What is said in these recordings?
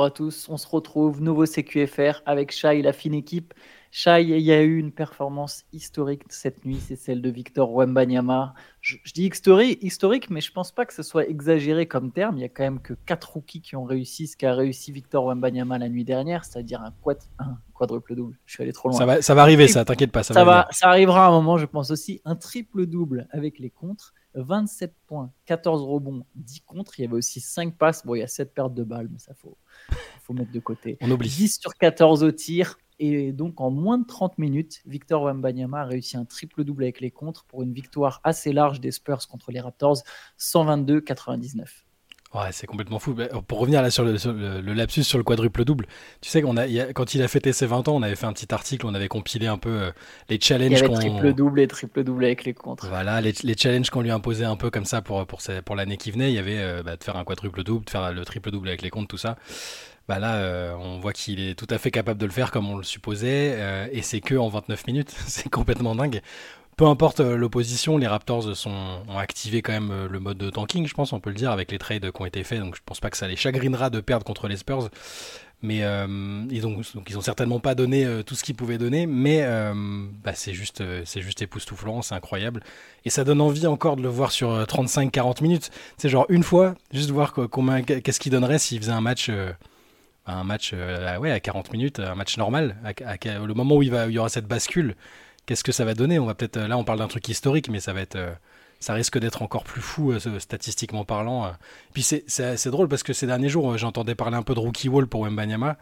bonjour à tous. On se retrouve, nouveau CQFR avec Shai, la fine équipe. Shai, il y a eu une performance historique cette nuit, c'est celle de Victor Wembanyama. Je, dis historique, historique, mais je pense pas que ce soit exagéré comme terme. Il y a quand même que quatre rookies qui ont réussi ce qu'a réussi Victor Wembanyama la nuit dernière, c'est-à-dire un, quadruple double. Je suis allé trop loin. Ça va, ça va arriver, ça, t'inquiète pas. Ça, va, ça arrivera à un moment, je pense aussi. Un triple double avec les contres. 27 points, 14 rebonds, 10 contres. Il y avait aussi 5 passes. Bon, il y a 7 pertes de balles, mais ça, faut, faut mettre de côté. On oublie. 10 sur 14 au tir. Et donc, en moins de 30 minutes, Victor Wembanyama a réussi un triple-double avec les contres pour une victoire assez large des Spurs contre les Raptors, 122-99. Ouais, c'est complètement fou. Pour revenir là sur le, lapsus sur le quadruple double, tu sais qu'on a, quand il a fêté ses 20 ans, on avait fait un petit article, on avait compilé un peu euh, les challenges. Il y avait triple double et triple double avec les contres. Voilà, les, challenges qu'on lui imposait un peu comme ça pour pour, pour l'année qui venait, il y avait euh, bah, de faire un quadruple double, de faire le triple double avec les contres, tout ça. Bah là, euh, on voit qu'il est tout à fait capable de le faire comme on le supposait, et c'est que en 29 minutes, c'est complètement dingue peu importe euh, l'opposition, les Raptors sont, ont activé quand même euh, le mode de tanking, je pense, on peut le dire, avec les trades qui ont été faits. Donc je pense pas que ça les chagrinera de perdre contre les Spurs. Mais euh, ils, ont, certainement pas donné tout ce qu'ils pouvaient donner, mais bah, c'est juste, époustouflant, c'est incroyable. Et ça donne envie encore de le voir sur 35-40 minutes. C'est genre une fois, juste voir combien, qu'est-ce qu'il donnerait s'il faisait un match un match à 40 minutes, un match normal, le moment où il y aura cette bascule, qu'est-ce que ça va donner? On va peut-être là, on parle d'un truc historique, mais ça va être, euh, ça risque d'être encore plus fou euh, statistiquement parlant. Euh. Puis c'est drôle parce que ces derniers jours, j'entendais parler un peu de rookie wall pour Wembanyama.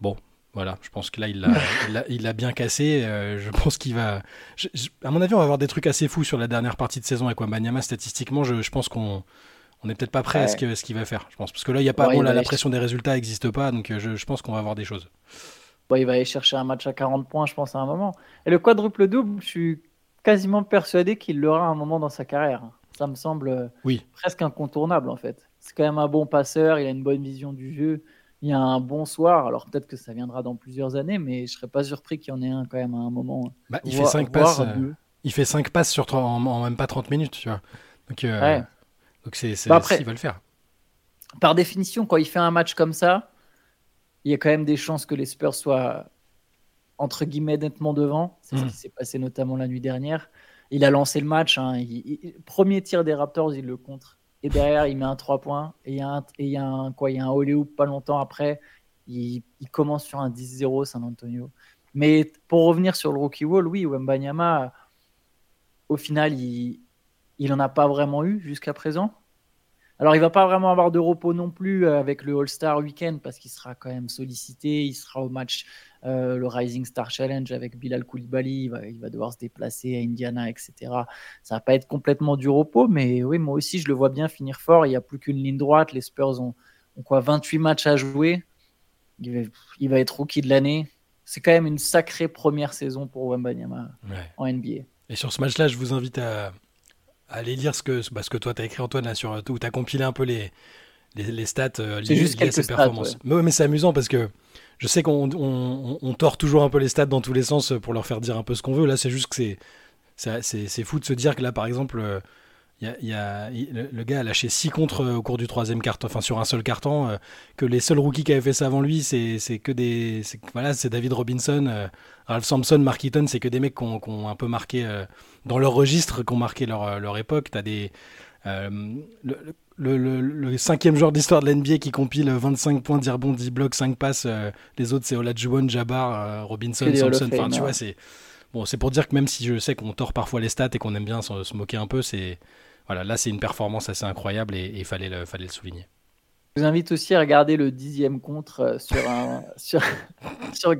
Bon, voilà, je pense que là, il l'a il bien cassé. je pense qu'il va. à mon avis, on va avoir des trucs assez fous sur la dernière partie de saison avec Wembanyama. Statistiquement, je, pense qu'on on n'est peut-être pas prêt à ce qu'il va faire. Je pense parce que là, il y a pas. bon, la pression des résultats n'existe pas, donc je, je pense qu'on va avoir des choses il va aller chercher un match à 40 points, je pense, à un moment. Et le quadruple double, je suis quasiment persuadé qu'il l'aura à un moment dans sa carrière. Ça me semble euh, oui. presque incontournable, en fait. C'est quand même un bon passeur, il a une bonne vision du jeu, il a un bon soir. Alors peut-être que ça viendra dans plusieurs années, mais je serais pas surpris qu'il y en ait un quand même à un moment. Bah, il, fait 5 passes, euh, il fait 5 passes sur en, même pas 30 minutes, tu vois. Donc, euh, donc c'est, bah il va le faire. Par définition, quand il fait un match comme ça, il y a quand même des chances que les Spurs soient entre guillemets nettement devant. C'est ce mm. qui s'est passé notamment la nuit dernière. Il a lancé le match. Hein. premier tir des Raptors, il le contre. Et derrière, il met un 3 points. Et il y a un, et il y a un, quoi, il y a un hoop pas longtemps après. Il, commence sur un 10-0 San Antonio. Mais pour revenir sur le rookie wall, oui, Wembanyama, au final, il, il en a pas vraiment eu jusqu'à présent. Alors, il va pas vraiment avoir de repos non plus euh, avec le All-Star Weekend parce qu'il sera quand même sollicité. Il sera au match, euh, le Rising Star Challenge avec Bilal Koulibaly. Il va, devoir se déplacer à Indiana, etc. Ça va pas être complètement du repos, mais oui, moi aussi, je le vois bien finir fort. Il n'y a plus qu'une ligne droite. Les Spurs ont, quoi 28 matchs à jouer. Il va, être rookie de l'année. C'est quand même une sacrée première saison pour Wembanyama en NBA. Et sur ce match-là, je vous invite à, aller lire ce que, bah, ce que toi tu as écrit, Antoine, là, sur, où tu as compilé un peu les, les, stats euh, liées, juste à ses performances. Mais, mais c'est amusant parce que je sais qu'on on, on, tord toujours un peu les stats dans tous les sens pour leur faire dire un peu ce qu'on veut. Là, c'est juste que c'est, c'est, fou de se dire que là, par exemple, euh, y a, le, gars a lâché 6 contre euh, au cours du troisième carton, enfin sur un seul carton, euh, que les seuls rookies qui avaient fait ça avant lui, c'est que des. Voilà, c'est David Robinson, euh, Ralph Sampson, Mark Eaton, c'est que des mecs qui ont, un peu marqué dans leur registre, qui ont marqué leur, leur époque. T'as des. Le, le, cinquième joueur d'histoire de l'NBA qui compile 25 points, 10 rebonds, 10 blocs, 5 passes. les autres, c'est Olajuwon, Jabbar, Robinson, Sampson. Enfin, tu vois, c'est. Bon, c'est pour dire que même si je sais qu'on tord parfois les stats et qu'on aime bien se moquer un peu, c'est voilà, là c'est une performance assez incroyable et il fallait le, souligner. Je vous invite aussi à regarder le dixième contre euh, sur, un, sur, sur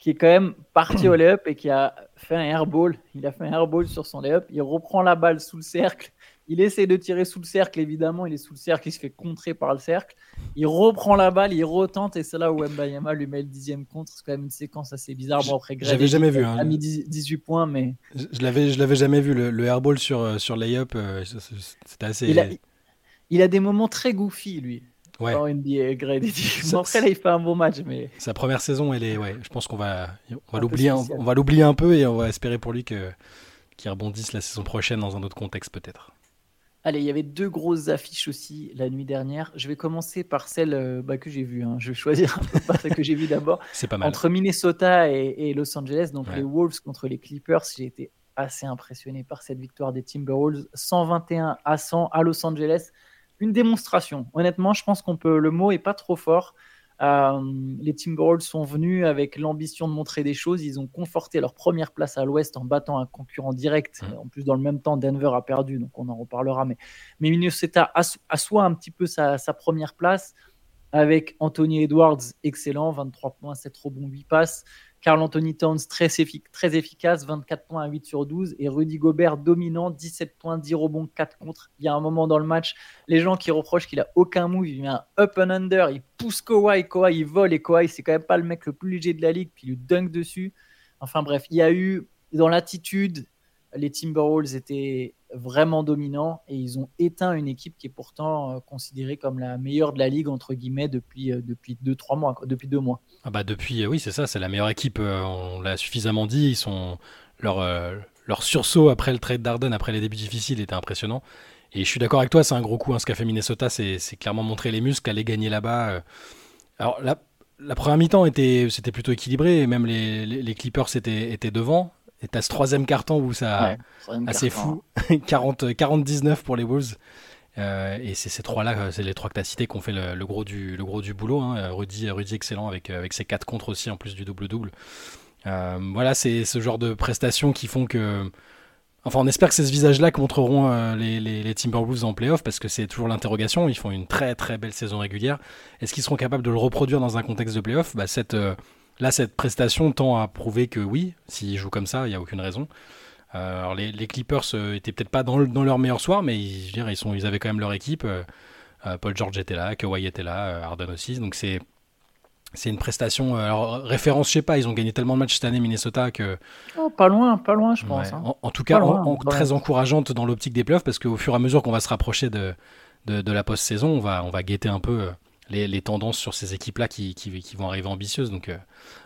qui est quand même parti au layup et qui a fait un airball. Il a fait un airball sur son layup. Il reprend la balle sous le cercle il essaie de tirer sous le cercle, évidemment. Il est sous le cercle, il se fait contrer par le cercle. Il reprend la balle, il retente, et c'est là où Mbayama lui met le dixième contre. C'est quand même une séquence assez bizarre. Bon, après, J'avais jamais vu. Hein. A mis 18 points, mais. Je, l'avais, je l'avais jamais vu. Le, airball sur, euh, sur layup, euh, c'était assez. Il a, il a, des moments très goofy, lui. Ouais. En NBA, après, là, il fait un bon match, mais. Sa première saison, elle est. Ouais, je pense qu'on va, on va l'oublier, on va l'oublier un peu et on va espérer pour lui que qu'il rebondisse la saison prochaine dans un autre contexte peut-être. Allez, il y avait deux grosses affiches aussi la nuit dernière. Je vais commencer par celle euh, bah, que j'ai vue. Hein. Je vais choisir un peu par celle que j'ai vue d'abord. C'est pas mal. Entre Minnesota et, Los Angeles, donc les Wolves contre les Clippers, j'ai été assez impressionné par cette victoire des Timberwolves. 121 à 100 à Los Angeles. Une démonstration. Honnêtement, je pense qu'on peut. Le mot est pas trop fort. Euh, les Timberwolves sont venus avec l'ambition de montrer des choses. Ils ont conforté leur première place à l'Ouest en battant un concurrent direct. Mmh. En plus, dans le même temps, Denver a perdu, donc on en reparlera. Mais, mais Minnesota assoit un petit peu sa, sa première place avec Anthony Edwards, excellent, 23 points, 7 rebonds, 8 passes. Carl Anthony Towns, très, efficace, 24 points à 8 sur 12. Et Rudy Gobert, dominant, 17 points, 10 rebonds, 4 contre. Il y a un moment dans le match, les gens qui reprochent qu'il a aucun move, il met un up and under, il pousse Kawhi, Kawhi il vole et Kawhi, c'est quand même pas le mec le plus léger de la ligue, puis il lui dunk dessus. Enfin bref, il y a eu dans l'attitude, les Timberwolves étaient vraiment dominants et ils ont éteint une équipe qui est pourtant euh, considérée comme la meilleure de la ligue entre guillemets depuis euh, depuis deux trois mois depuis deux mois. Ah bah depuis euh, oui c'est ça c'est la meilleure équipe on l'a suffisamment dit ils sont leur leur sursaut après le trade d'Arden après les débuts difficiles était impressionnant. Et je suis d'accord avec toi c'est un gros coup hein, ce qu'a fait Minnesota c'est clairement montrer les muscles aller gagner là-bas alors la, première mi-temps était c'était plutôt équilibré et même les, Clippers étaient devant et t'as ce troisième carton où ça, assez fou, 40, 40 19 pour les Wolves. Euh, et c'est ces trois-là, euh, c'est les trois que tu as cités qui ont fait le, gros, du, le gros du boulot. Hein. Rudy, Rudy excellent avec, avec ses quatre contre aussi en plus du double-double. Euh, voilà, c'est ce genre de prestations qui font que. Enfin, on espère que c'est ce visage-là que montreront les, les, les, Timberwolves en playoff parce que c'est toujours l'interrogation. Ils font une très très belle saison régulière. Est-ce qu'ils seront capables de le reproduire dans un contexte de playoff? Bah, cette, Là, cette prestation tend à prouver que oui, s'ils jouent comme ça, il n'y a aucune raison. Euh, alors les, Clippers euh, étaient peut-être pas dans, leur meilleur soir, mais ils, ils, sont, ils avaient quand même leur équipe. Euh, Paul George était là, Kawhi était là, Harden aussi. Donc c'est c'est une prestation. Alors référence, je sais pas, ils ont gagné tellement de matchs cette année Minnesota que. Oh, pas loin, pas loin, je pense. Hein. En, tout cas, très encourageante dans l'optique des playoffs parce qu'au fur et à mesure qu'on va se rapprocher de, de, de la post-saison, on va, on va guetter un peu les, tendances sur ces équipes-là qui, vont arriver ambitieuses. Donc, euh,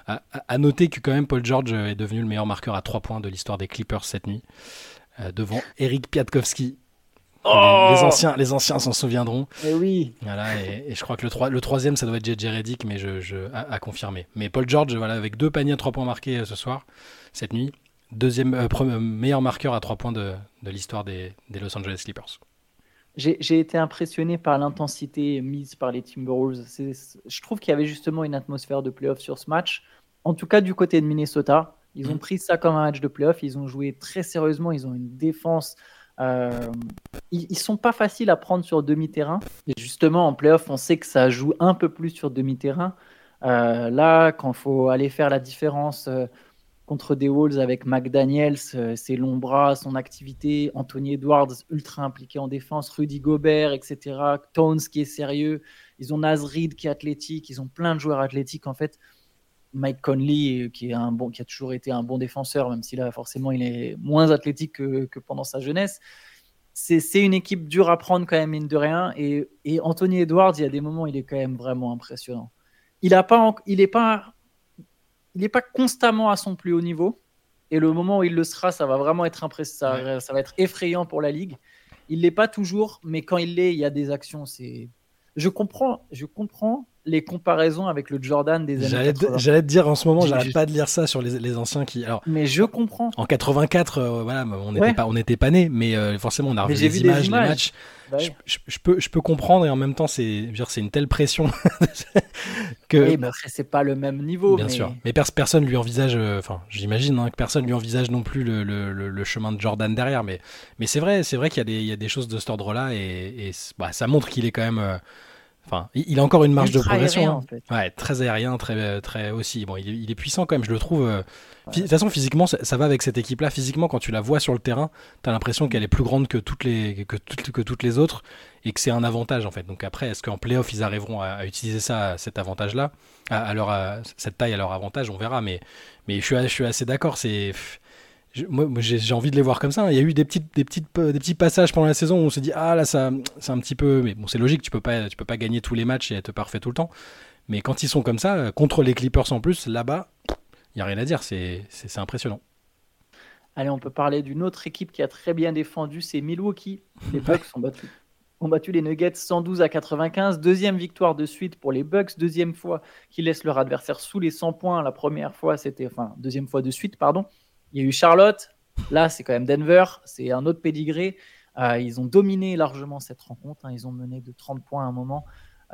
à, noter que quand même Paul George est devenu le meilleur marqueur à 3 points de l'histoire des Clippers cette nuit, euh, devant Eric Piatkowski. Oh les, anciens, les anciens s'en souviendront. Et eh oui. Voilà, et, je crois que le, le troisième, ça doit être JJ Reddick, mais je, à, confirmer. Mais Paul George, voilà, avec deux paniers à 3 points marqués euh, ce soir, cette nuit, deuxième meilleur marqueur à 3 points de, l'histoire des Los Angeles Clippers. J'ai été impressionné par l'intensité mise par les Timberwolves. Je trouve qu'il y avait justement une atmosphère de playoff sur ce match. En tout cas, du côté de Minnesota, ils ont mm. pris ça comme un match de playoff. Ils ont joué très sérieusement. Ils ont une défense. Euh, ils, ne sont pas faciles à prendre sur demi-terrain. Et justement, en playoff, on sait que ça joue un peu plus sur demi-terrain. Euh, là, quand il faut aller faire la différence euh, contre des Wolves avec McDaniels, euh, ses longs bras, son activité, Anthony Edwards ultra impliqué en défense, Rudy Gobert, etc. Tones qui est sérieux, ils ont Nasrid qui est athlétique, ils ont plein de joueurs athlétiques en fait. Mike Conley qui est un bon, qui a toujours été un bon défenseur, même si là forcément il est moins athlétique que, pendant sa jeunesse. C'est une équipe dure à prendre quand même mine de rien. Et, et Anthony Edwards, il y a des moments, il est quand même vraiment impressionnant. Il n'est pas, pas il n'est pas constamment à son plus haut niveau. Et le moment où il le sera, ça va vraiment être impressionnant. Ça, va être effrayant pour la ligue. Il l'est pas toujours, mais quand il l'est, il y a des actions. C'est, je comprends, je comprends les comparaisons avec le Jordan des années 80. J'allais te dire en ce moment, j'arrête pas de lire ça sur les, anciens qui. Alors, mais je comprends. En 84, euh, voilà, on n'était pas, on n'était pas nés, mais euh, forcément on a revu les images, les matchs. Bah je, peux, je peux comprendre et en même temps c'est, c'est une telle pression que. Oui, mais après c'est pas le même niveau. Bien sûr, mais personne lui envisage, euh, enfin j'imagine hein, que personne lui envisage non plus le, le, le, chemin de Jordan derrière, mais, mais c'est vrai, c'est vrai qu'il y a des, il y a des choses de cet ordre-là et, et bah, ça montre qu'il est quand même Enfin, il a encore une marge de progression. Hein. Ouais, très aérien, très, très aussi. Bon, il est, puissant quand même, je le trouve. Euh, de toute façon, physiquement, ça, va avec cette équipe-là. Physiquement, quand tu la vois sur le terrain, tu as l'impression qu'elle est plus grande que toutes les, que, que toutes les autres et que c'est un avantage en fait. Donc après, est-ce qu'en playoff, ils arriveront à, utiliser ça, cet avantage-là, à, leur, cette taille à leur avantage On verra. Mais, mais je, suis, je suis assez d'accord. C'est moi, j'ai envie de les voir comme ça. Il y a eu des, petites, des, petites, des petits passages pendant la saison où on se dit ah là ça c'est un petit peu mais bon c'est logique tu peux pas tu peux pas gagner tous les matchs et être parfait tout le temps. Mais quand ils sont comme ça contre les Clippers en plus là-bas il y a rien à dire c'est impressionnant. Allez, on peut parler d'une autre équipe qui a très bien défendu, c'est Milwaukee. Les Bucks ont battu, ont battu les Nuggets 112 à 95. Deuxième victoire de suite pour les Bucks. Deuxième fois qu'ils laissent leur adversaire sous les 100 points. La première fois, c'était, enfin, deuxième fois de suite, pardon. Il y a eu Charlotte. Là, c'est quand même Denver. C'est un autre pédigré. Euh, ils ont dominé largement cette rencontre. Hein. Ils ont mené de 30 points à un moment.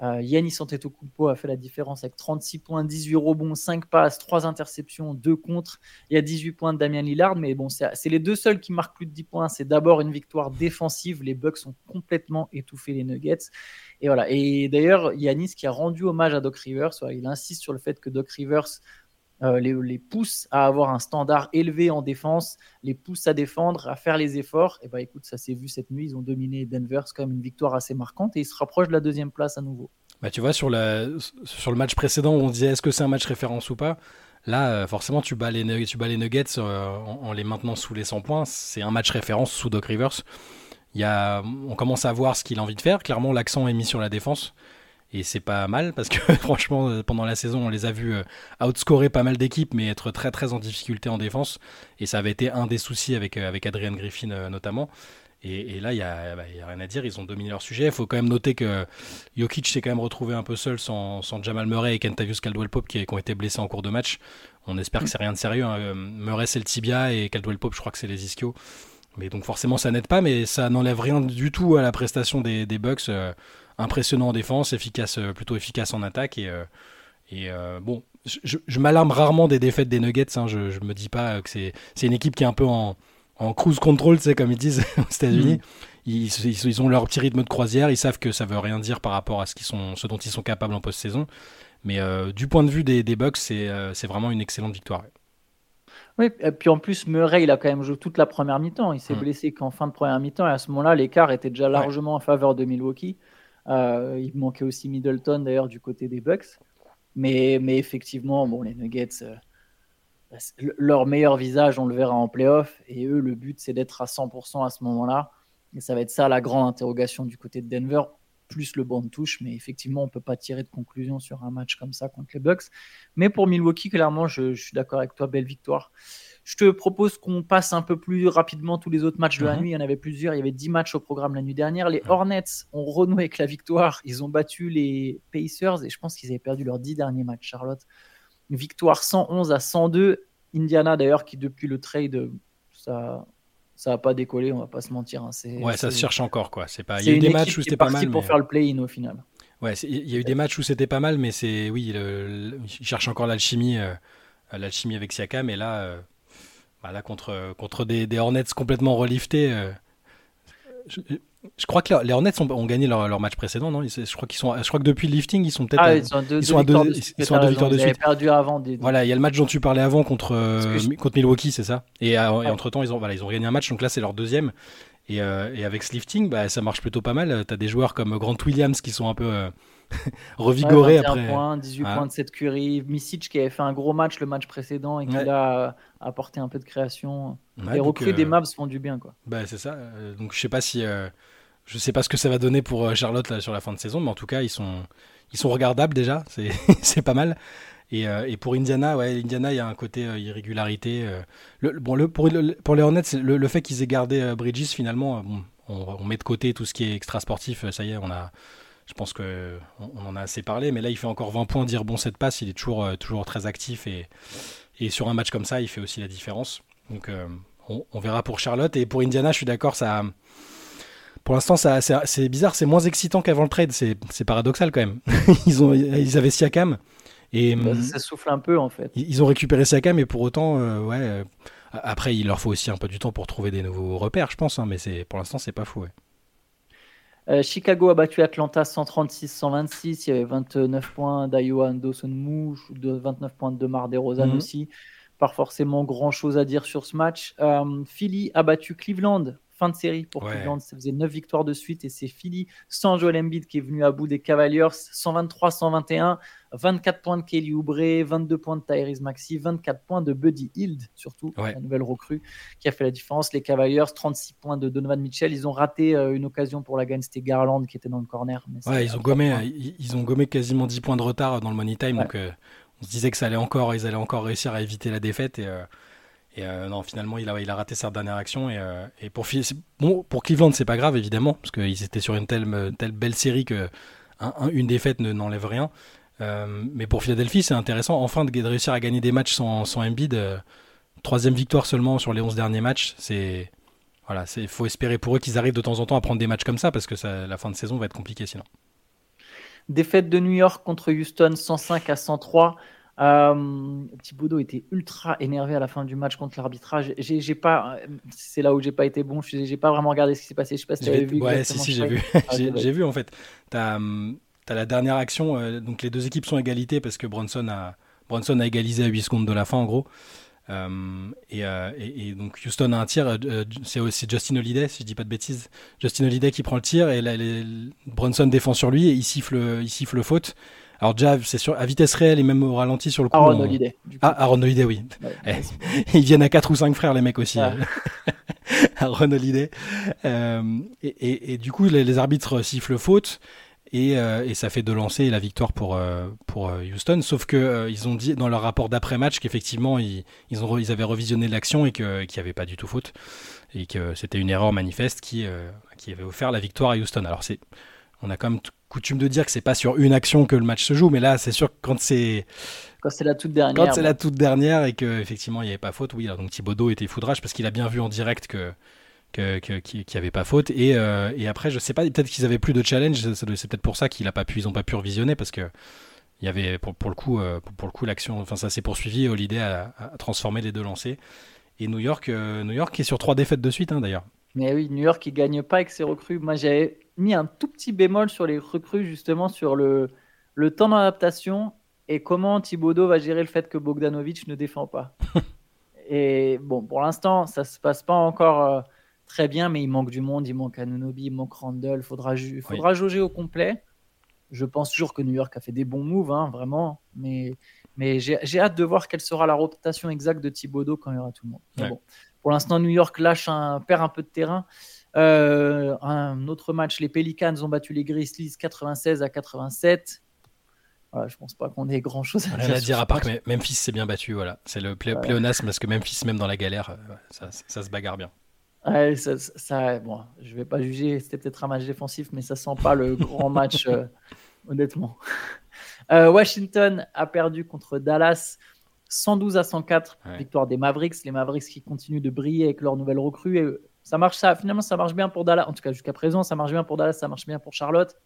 Euh, Yannis Antetokounmpo a fait la différence avec 36 points, 18 rebonds, 5 passes, 3 interceptions, 2 contre. Il y a 18 points de Damien Lillard, mais bon, c'est les deux seuls qui marquent plus de 10 points. C'est d'abord une victoire défensive. Les Bucks ont complètement étouffé les Nuggets. Et voilà. Et d'ailleurs, Yannis qui a rendu hommage à Doc Rivers, il insiste sur le fait que Doc Rivers euh, les, pousse à avoir un standard élevé en défense, les pousse à défendre, à faire les efforts. Et bah écoute, ça s'est vu cette nuit, ils ont dominé Denver, c'est quand même une victoire assez marquante et ils se rapprochent de la deuxième place à nouveau. Bah tu vois, sur, sur le match précédent où on disait est-ce que c'est un match référence ou pas, là euh, forcément tu bats les, tu bats les Nuggets euh, en, les maintenant sous les 100 points, c'est un match référence sous Doc Rivers. Y a, on commence à voir ce qu'il a envie de faire, clairement l'accent est mis sur la défense. Et c'est pas mal parce que franchement, euh, pendant la saison, on les a vus euh, outscorer pas mal d'équipes, mais être très très en difficulté en défense. Et ça avait été un des soucis avec, euh, avec Adrian Griffin notamment. Et, là, il n'y a, bah, a, rien à dire, ils ont dominé leur sujet. Il faut quand même noter que Jokic s'est quand même retrouvé un peu seul sans, sans Jamal Murray et Kentavious Caldwell-Pope qui, ont été blessés en cours de match. On espère que c'est rien de sérieux. Hein. Murray, c'est le tibia et Caldwell-Pope, je crois que c'est les ischios. Mais donc forcément, ça n'aide pas, mais ça n'enlève rien du tout à la prestation des Bucks impressionnant en défense, efficace, euh, plutôt efficace en attaque. Et, euh, et euh, bon, je, m'alarme rarement des défaites des Nuggets. Hein. je, je me dis pas que c'est, une équipe qui est un peu en, en cruise control, c'est comme ils disent aux États-Unis. Mm. Ils, ils, ont leur petit rythme de croisière. Ils savent que ça veut rien dire par rapport à ce, qu'ils sont, ce dont ils sont capables en post-saison. Mais du point de vue des, des Bucks, c'est, c'est vraiment une excellente victoire. Oui, et puis en plus, Murray, il a quand même joué toute la première mi-temps. Il s'est mm. blessé qu'en fin de première mi-temps. Et à ce moment-là, l'écart était déjà largement en faveur de Milwaukee. Euh, il manquait aussi Middleton d'ailleurs du côté des Bucks. Mais, mais effectivement, bon, les Nuggets, euh, leur meilleur visage, on le verra en playoff. Et eux, le but, c'est d'être à 100% à ce moment-là. Et ça va être ça la grande interrogation du côté de Denver, plus le banc de touche. Mais effectivement, on ne peut pas tirer de conclusion sur un match comme ça contre les Bucks. Mais pour Milwaukee, clairement, je, je suis d'accord avec toi, belle victoire. Je te propose qu'on passe un peu plus rapidement tous les autres matchs de la mhm. nuit. Il y en avait plusieurs. Il y avait 10 matchs au programme la nuit dernière. Les Hornets ont renoué avec la victoire. Ils ont battu les Pacers et je pense qu'ils avaient perdu leurs 10 derniers matchs, Charlotte. Une victoire 111 à 102. Indiana, d'ailleurs, qui depuis le trade, ça ça n'a pas décollé, on va pas se mentir. Hein. Ouais, ça se cherche encore. quoi. C'est pas... Il y a eu des matchs où c'était pas mal. pour faire le play-in au final. Ouais, il y a eu des matchs où c'était pas mal, mais c'est oui, le, ils cherchent encore l'alchimie, euh, l'alchimie avec Siakam, et là, euh, bah là, contre, contre des, des, Hornets complètement reliftés. Euh, je, crois que les Hornets ont, ont gagné leur, leur, match précédent, non? Je crois, qu'ils sont, je crois que depuis le lifting, ils sont peut-être. Ah, ils sont à deux, ils sont à deux, ils sont à deux victoires de suite. perdu avant. Des... Voilà, il y a le match dont tu parlais avant contre, euh, contre Milwaukee, c'est ça? Et, euh, et entre-temps, ils ont, voilà, ils ont gagné un match, donc là, c'est leur deuxième. Et, euh, et, avec ce lifting, bah, ça marche plutôt pas mal. Tu as des joueurs comme Grant Williams qui sont un peu revigoré après. Points, 18 points de cette curie. Misic qui avait fait un gros match le match précédent et qui a apporté un peu de création. les recrues des euh, maps font du bien. Quoi. Bah, c'est ça. Euh, donc je sais pas si. Euh, je sais pas ce que ça va donner pour Charlotte là, sur la fin de saison, mais en tout cas, ils sont, ils sont regardables déjà. C'est pas mal. Et, et, pour Indiana, ouais, Indiana, il y a un côté irrégularité. Le, bon, le, pour, pour les Hornets, le, le fait qu'ils aient gardé Bridges, finalement, bon, on, on, met de côté tout ce qui est extra sportif. Ça y est, on a, je pense qu'on on en a assez parlé, mais là, il fait encore 20 points, dire bon, cette passe, il est toujours, euh, toujours très actif et, et sur un match comme ça, il fait aussi la différence. Donc, euh, on, verra pour Charlotte. Et pour Indiana, je suis d'accord, ça. Pour l'instant, c'est bizarre, c'est moins excitant qu'avant le trade. C'est paradoxal quand même. ils, ont, ils avaient Siakam. Et, bah, ça souffle un peu en fait. Ils ont récupéré Siakam, et pour autant, euh, ouais. après, il leur faut aussi un peu du temps pour trouver des nouveaux repères, je pense. Hein, mais pour l'instant, c'est pas fou. Ouais. Euh, Chicago a battu Atlanta 136-126. Il y avait 29 points d'Iowa Dawson Mouche, 29 points de Demar DeRozan mhm. aussi. Pas forcément grand chose à dire sur ce match. Euh, Philly a battu Cleveland fin de série pour Cleveland. Ça faisait 9 victoires de suite et c'est Philly sans Joel Embiid qui est venu à bout des Cavaliers. 123-121, 24 points de Kelly Oubre, 22 points de Tyrese Maxi, 24 points de Buddy Hield, surtout, la nouvelle recrue qui a fait la différence. Les Cavaliers, 36 points de Donovan Mitchell. Ils ont raté euh, une occasion pour la gagne, c'était Garland qui était dans le corner. ouais, ils ont, gommé, ils, ont gommé quasiment 10 points de retard dans le money time. Donc, euh, on se disait que ça allait encore, ils allaient encore réussir à éviter la défaite. Et, euh, Et non, finalement, il a, raté sa dernière action. Et, et pour, bon, pour Cleveland, c'est pas grave, évidemment, parce qu'ils étaient sur une telle, telle belle série que défaite n'enlève rien. mais pour Philadelphie, c'est intéressant, enfin, de, réussir à gagner des matchs sans, sans Embiid. troisième victoire seulement sur les 11 derniers matchs, c'est voilà, il faut espérer pour eux qu'ils arrivent de temps en temps à prendre des matchs comme ça parce que la fin de saison va être compliquée sinon. Défaite de New York contre Houston 105 à 103. Euh, Thibodeau était ultra énervé à la fin du match contre l'arbitrage. J'ai, pas, c'est là où j'ai pas été bon. J'ai pas vraiment regardé ce qui s'est passé. Je sais pas si tu avais vu. Ouais, si, si, j'ai vu. Ah, j'ai, vu en fait. Tu as, la dernière action. Euh, donc les deux équipes sont égalité parce que Bronson a, Bronson a égalisé à 8 secondes de la fin en gros. Euh, euh, et, donc Houston a un tir, euh, c'est aussi Justin Holiday, si je dis pas de bêtises. Justin Holiday qui prend le tir et là, Brunson défend sur lui et il siffle, il siffle faute. Alors déjà, c'est sûr, à vitesse réelle et même au ralenti sur le coup. Aaron Holiday. Ah, Aaron Holiday, oui. Eh, ils viennent à 4 ou 5 frères, les mecs aussi. Aaron Holiday. et, et, du coup, les, les arbitres sifflent faute. Euh, et, ça fait de lancer la victoire pour, euh, pour euh, Houston. Sauf que ils ont dit dans leur rapport d'après-match qu'effectivement ils, ils, ont, ils avaient revisionné l'action et qu'il n'y avait pas du tout faute et que c'était une erreur manifeste qui, qui avait offert la victoire à Houston. Alors c'est, on a quand même coutume de dire que c'est pas sur une action que le match se joue, mais là c'est sûr que quand c'est quand c'est la toute dernière, quand c'est la toute dernière et qu'effectivement il n'y avait pas faute, oui. donc Thibaudot était foudrage parce qu'il a bien vu en direct que qui n'y avait pas faute. Et, euh, et, après, je sais pas, peut-être qu'ils avaient plus de challenge. C'est peut-être pour ça qu'ils n'ont pas pu, ils ont pas pu revisionner parce que il y avait pour, pour le coup, euh, pour, le coup, l'action, enfin ça s'est poursuivi. Holiday a, a, transformé les deux lancers. Et New York, euh, New York est sur trois défaites de suite, hein, d'ailleurs. Mais oui, New York, il gagne pas avec ses recrues. Moi, j'avais mis un tout petit bémol sur les recrues, justement, sur le, le temps d'adaptation et comment Thibodeau va gérer le fait que Bogdanovic ne défend pas. et bon, pour l'instant, ça se passe pas encore très bien, mais il manque du monde, il manque Anunobi, il manque Randall, faudra, faudra jauger au complet. Je pense toujours que New York a fait des bons moves, hein, vraiment, mais, mais j'ai hâte de voir quelle sera la rotation exacte de Thibodeau quand il y aura tout le monde. pour l'instant, New York lâche un, perd un peu de terrain. Euh, un autre match, les Pelicans ont battu les Grizzlies 96 à 87. Voilà, je pense pas qu'on ait grand chose à, dire, à dire. à part que Memphis s'est bien battu. Voilà. C'est le pléonasme parce que Memphis, même dans la galère, euh, ça, ça se bagarre bien. Ouais, ça, ça, bon, je vais pas juger, c'était peut-être un match défensif, mais ça sent pas le grand match, euh, honnêtement. Euh, Washington a perdu contre Dallas 112 à 104, victoire des Mavericks. Les Mavericks qui continuent de briller avec leur nouvelle recrue. Ça marche, ça, finalement, ça marche bien pour Dallas. En tout cas, jusqu'à présent, ça marche bien pour Dallas, ça marche bien pour Charlotte.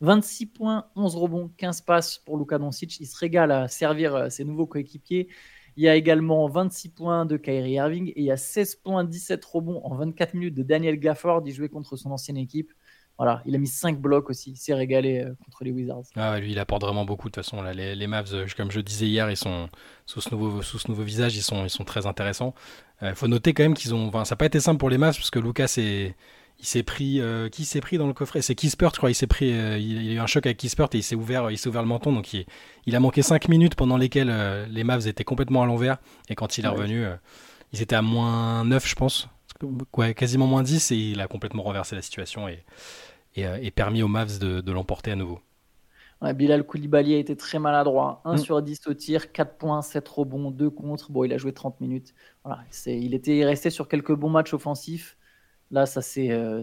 26 points, 11 rebonds, 15 passes pour Luka Doncic. Il se régale à servir euh, ses nouveaux coéquipiers. Il y a également 26 points de Kyrie Irving et il y a 16 points, 17 rebonds en 24 minutes de Daniel Gafford. Il jouait contre son ancienne équipe. Voilà, il a mis 5 blocs aussi. Il s'est régalé euh, contre les Wizards. Ah lui, il apporte vraiment beaucoup. De toute façon, là, les, Mavs, euh, comme je disais hier, ils sont sous ce nouveau, sous ce nouveau visage, ils sont, ils sont très intéressants. Il euh, faut noter quand même qu'ils ont. Enfin, ça n'a pas été simple pour les Mavs parce que Lucas est il s'est pris qui s'est pris dans le coffret? C'est Kispert je crois il s'est pris il, a eu un choc avec Kispert et il s'est ouvert il s'est ouvert le menton donc il, il, a manqué 5 minutes pendant lesquelles les Mavs étaient complètement à l'envers et quand il est revenu ils étaient à moins 9 je pense ouais, quasiment moins 10 et il a complètement renversé la situation et, et, permis aux Mavs de, l'emporter à nouveau Bilal Koulibaly a été très maladroit 1 mm. sur 10 au tir 4 points 7 rebonds 2 contre bon il a joué 30 minutes voilà, il était resté sur quelques bons matchs offensifs Là, ça s'est euh,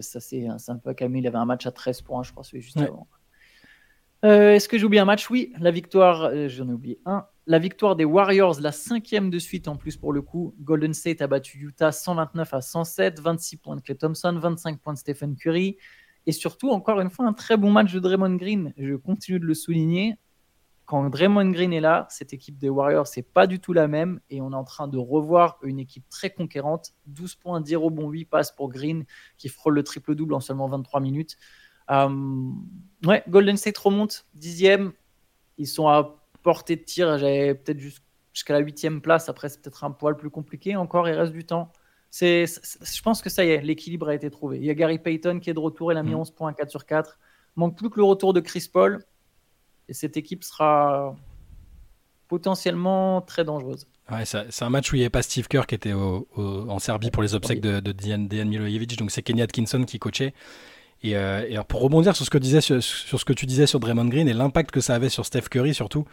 un peu calmé. Il avait un match à 13 points, je crois, celui juste avant. Euh, est-ce que j'ai oublié un match? Oui, la victoire, euh, j'en ai oublié un. La victoire des Warriors, la cinquième de suite en plus pour le coup. Golden State a battu Utah 129 à 107, 26 points de Clay Thompson, 25 points de Stephen Curry. Et surtout, encore une fois, un très bon match de Draymond Green. Je continue de le souligner quand Draymond Green est là, cette équipe des Warriors, c'est pas du tout la même et on est en train de revoir une équipe très conquérante. 12 points, 10 rebonds, 8 passes pour Green qui frôle le triple-double en seulement 23 minutes. Euh, ouais, Golden State remonte, dixième. Ils sont à portée de tir. J'avais peut-être jusqu'à la huitième place. Après, c'est peut-être un poil plus compliqué. Encore, il reste du temps. C'est, je pense que ça y est, l'équilibre a été trouvé. Il y a Gary Payton qui est de retour. Il a mis 11 mmh. points, 4 sur 4. Manque plus que le retour de Chris Paul. Et cette équipe sera potentiellement très dangereuse. Ouais, c'est un match où il n'y avait pas Steve Kerr qui était en Serbie pour les obsèques de, de Dejan, Milojevic, donc c'est Kenny Atkinson qui coachait. Et, euh, pour rebondir sur ce, que tu disais sur Draymond Green et l'impact que ça avait sur Steph Curry surtout.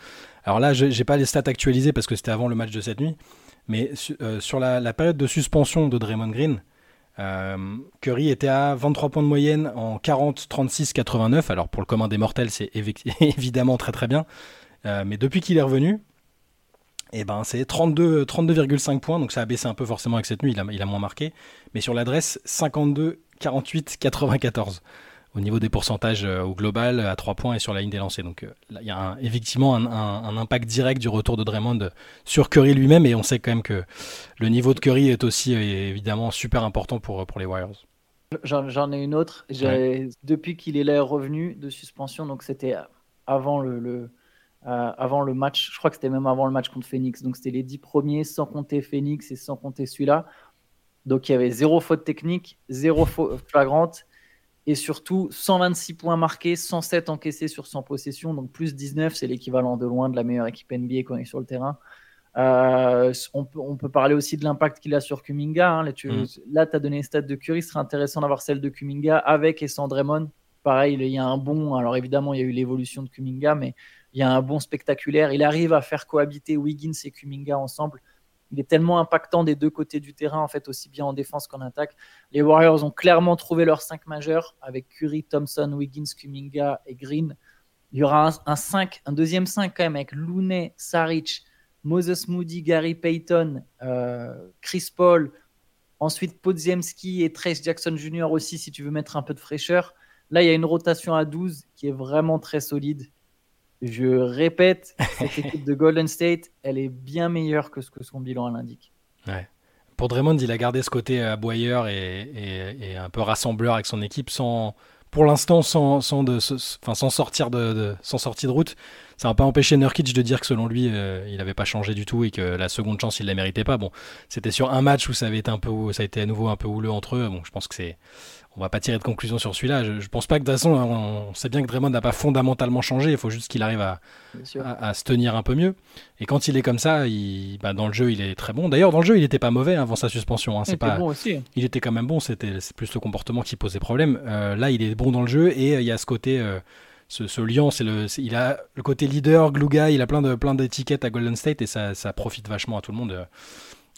Alors là, je n'ai pas les stats actualisées parce que c'était avant le match de cette nuit. Mais sur la, période de suspension de Draymond Green, Curry était à 23 points de moyenne en 40, 36, 89. Alors pour le commun des mortels, c'est évidemment très très bien. mais depuis qu'il est revenu, eh ben c'est 32, 32,5 points, donc ça a baissé un peu forcément avec cette nuit, il a, il a moins marqué. Mais sur l'adresse, 52, 48, 94 au niveau des pourcentages euh, au global à 3 points et sur la ligne des lancers. Donc euh, il y a effectivement un, impact direct du retour de Draymond sur Curry lui-même et on sait quand même que le niveau de Curry est aussi euh, évidemment super important pour, pour les Warriors. J'en ai une autre. Depuis qu'il est là revenu de suspension, donc c'était avant le, avant le match, je crois que c'était même avant le match contre Phoenix. Donc c'était les 10 premiers sans compter Phoenix et sans compter celui-là. Donc il y avait zéro faute technique, zéro faute flagrante et surtout 126 points marqués, 107 encaissés sur 100 possessions, donc plus 19, c'est l'équivalent de loin de la meilleure équipe NBA quand on est sur le terrain. Euh, on, peut, parler aussi de l'impact qu'il a sur Kuminga. Hein. Là, tu mm. as donné les stats de Curry, ce serait intéressant d'avoir celle de Kuminga avec et sans Draymond. Pareil, il y a un bon. Alors évidemment, il y a eu l'évolution de Kuminga, mais il y a un bon spectaculaire. Il arrive à faire cohabiter Wiggins et Kuminga ensemble il est tellement impactant des deux côtés du terrain, en fait, aussi bien en défense qu'en attaque. Les Warriors ont clairement trouvé leurs cinq majeurs avec Curry, Thompson, Wiggins, Kuminga et Green. Il y aura un, 5, un deuxième 5 quand même avec Looney, Saric, Moses Moody, Gary Payton, euh, Chris Paul, ensuite Podziemski et Trace Jackson Jr. aussi, si tu veux mettre un peu de fraîcheur. Là, il y a une rotation à 12 qui est vraiment très solide. Je répète, cette équipe de Golden State, elle est bien meilleure que ce que son bilan l'indique. Ouais. Pour Draymond, il a gardé ce côté aboyeur et, un peu rassembleur avec son équipe sans, pour l'instant, sans, sans, de, enfin, sans, sortir de, sans sortie de route. Ça n'a pas empêché Nurkic de dire que selon lui, euh, il n'avait pas changé du tout et que la seconde chance, il ne la méritait pas. Bon, c'était sur un match où ça avait été un peu, ça a été à nouveau un peu houleux entre eux. Bon, je pense que c'est, on va pas tirer de conclusion sur celui-là. Je, je, pense pas que de toute façon, on, sait bien que Draymond n'a pas fondamentalement changé. Il faut juste qu'il arrive à, à, se tenir un peu mieux. Et quand il est comme ça, il, bah, dans le jeu, il est très bon. D'ailleurs, dans le jeu, il n'était pas mauvais avant sa suspension. Hein. C'est pas, bon aussi. Il était quand même bon. C'était c'est plus le comportement qui posait problème. Euh, là, il est bon dans le jeu et euh, il y a ce côté. Euh, ce, ce, lion, c'est le, il a le côté leader, glue guy, il a plein de plein d'étiquettes à Golden State et ça, ça profite vachement à tout le monde.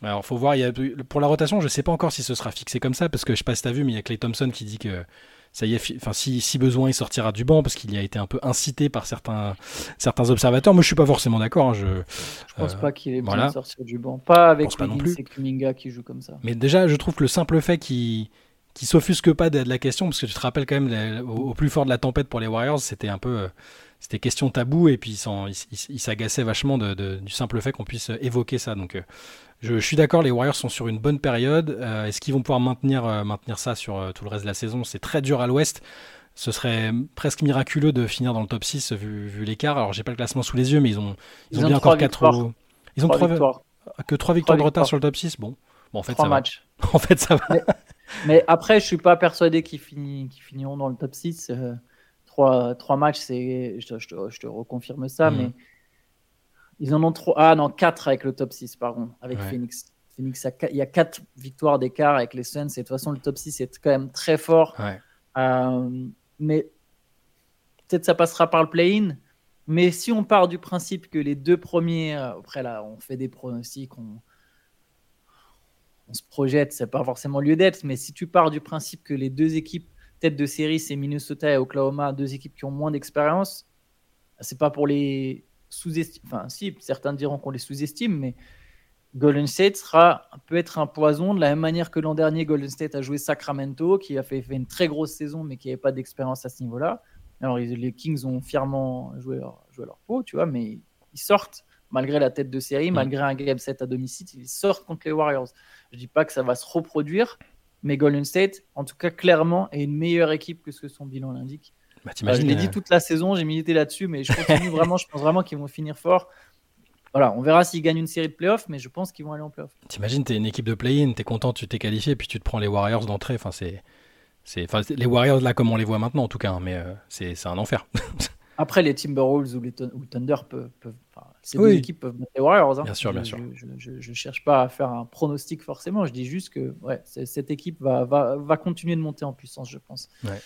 Alors, faut voir. Il y a, pour la rotation, je sais pas encore si ce sera fixé comme ça, parce que je sais pas si t'as vu, mais il y a Clay Thompson qui dit que ça y est, enfin, si, si, besoin, il sortira du banc, parce qu'il a été un peu incité par certains, certains observateurs. Moi, je suis pas forcément d'accord. Hein, je, je pense pas qu'il est voilà. de sortir du banc. Pas avec les Kuminga qui joue comme ça. Mais déjà, je trouve que le simple fait qu'il qui s'offusque pas de, la question, parce que tu te rappelles quand même, au, plus fort de la tempête pour les Warriors, c'était un peu. Euh, c'était question tabou et puis il, s'agaçait vachement de, du simple fait qu'on puisse évoquer ça. Donc euh, je, suis d'accord, les Warriors sont sur une bonne période. Euh, est-ce qu'ils vont pouvoir maintenir, euh, maintenir ça sur euh, tout le reste de la saison? C'est très dur à l'ouest. Ce serait presque miraculeux de finir dans le top 6 vu, l'écart. Alors j'ai pas le classement sous les yeux, mais ils ont, ils, ont, bien encore 4 Ils ont 3 victoires. Que 3 victoires de retard sur le top 6 Bon, bon en fait, ça matchs. Va. en fait, ça va. Mais, après, je suis pas persuadé qu'ils finiront dans le top 6. 3, 3 matchs, je, je, je, te reconfirme ça, hmm. mais ils en ont trop. Ah non, 4 avec le top 6, pardon, avec Phoenix. Phoenix, il y a 4 victoires d'écart avec les Suns. Et de toute façon, le top 6 est quand même très fort. Euh, mais peut-être ça passera par le play-in. Mais si on part du principe que les deux premiers, euh, après là, on fait des pronostics, on, on se projette, c'est pas forcément lieu d'être, mais si tu pars du principe que les deux équipes tête de série, c'est Minnesota et Oklahoma, deux équipes qui ont moins d'expérience, c'est pas pour les sous-estime. Enfin, si, certains diront qu'on les sous-estime, mais Golden State sera, peut être un poison de la même manière que l'an dernier, Golden State a joué Sacramento, qui a fait, fait une très grosse saison, mais qui n'avait pas d'expérience à ce niveau-là. Alors, les Kings ont fièrement joué leur, joué leur peau, tu vois, mais ils sortent, malgré la tête de série, mm. malgré un game set à domicile, ils sortent contre les Warriors. Je dis pas que ça va se reproduire, mais Golden State, en tout cas, clairement, est une meilleure équipe que ce que son bilan l'indique. Bah, euh, je l'ai dit euh, toute la saison, j'ai milité là-dessus, mais je continue vraiment. Je pense vraiment qu'ils vont finir fort. Voilà, on verra s'ils gagnent une série de playoffs, mais je pense qu'ils vont aller en playoffs. T'imagines, t'es une équipe de play-in, t'es content, tu t'es qualifié, puis tu te prends les Warriors d'entrée. Enfin, c'est, c'est, enfin, les Warriors là comme on les voit maintenant en tout cas, hein, mais euh, c'est, c'est un enfer. Après, les Timberwolves ou les ou Thunder peuvent, peuvent ces deux équipes peuvent mettre les Warriors. Hein. Bien sûr, bien je, sûr. Je, ne cherche pas à faire un pronostic forcément. Je dis juste que ouais, cette équipe va, va, va continuer de monter en puissance, je pense. Ouais.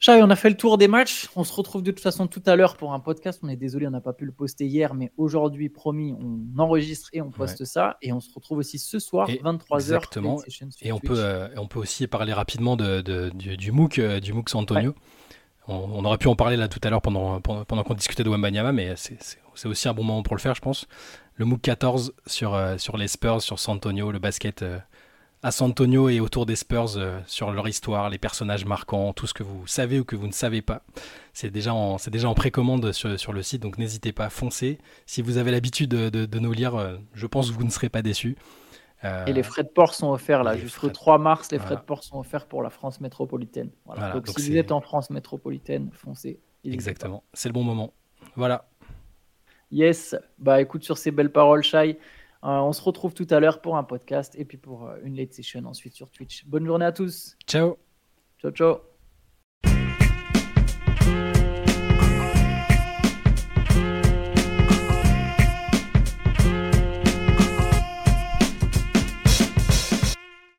Chai, on a fait le tour des matchs. On se retrouve de toute façon tout à l'heure pour un podcast. On est désolé, on n'a pas pu le poster hier, mais aujourd'hui, promis, on enregistre et on poste ça. Et on se retrouve aussi ce soir, 23h. Exactement. Et on peut, euh, on peut aussi parler rapidement de, du, MOOC, euh, du MOOC San Antonio. On, aurait pu en parler là tout à l'heure pendant, pendant, qu'on discutait de Wembanyama, mais c'est aussi un bon moment pour le faire, je pense. Le MOOC 14 sur, euh, sur les Spurs, sur San Antonio, le basket à San Antonio et autour des Spurs euh, sur leur histoire, les personnages marquants, tout ce que vous savez ou que vous ne savez pas. C'est déjà en, déjà en précommande sur, sur le site, donc n'hésitez pas, foncez. Si vous avez l'habitude de, de, nous lire, euh, je pense que vous ne serez pas déçus. Euh, et les frais de port sont offerts là, jusqu'au 3 mars, les frais de port sont offerts pour la France métropolitaine. donc, si vous êtes en France métropolitaine, foncez. Exactement, c'est le bon moment. Voilà. Yes, bah écoute, sur ces belles paroles, Shai, euh, on se retrouve tout à l'heure pour un podcast et puis pour euh, une late session ensuite sur Twitch. Bonne journée à tous. Ciao. Ciao, ciao.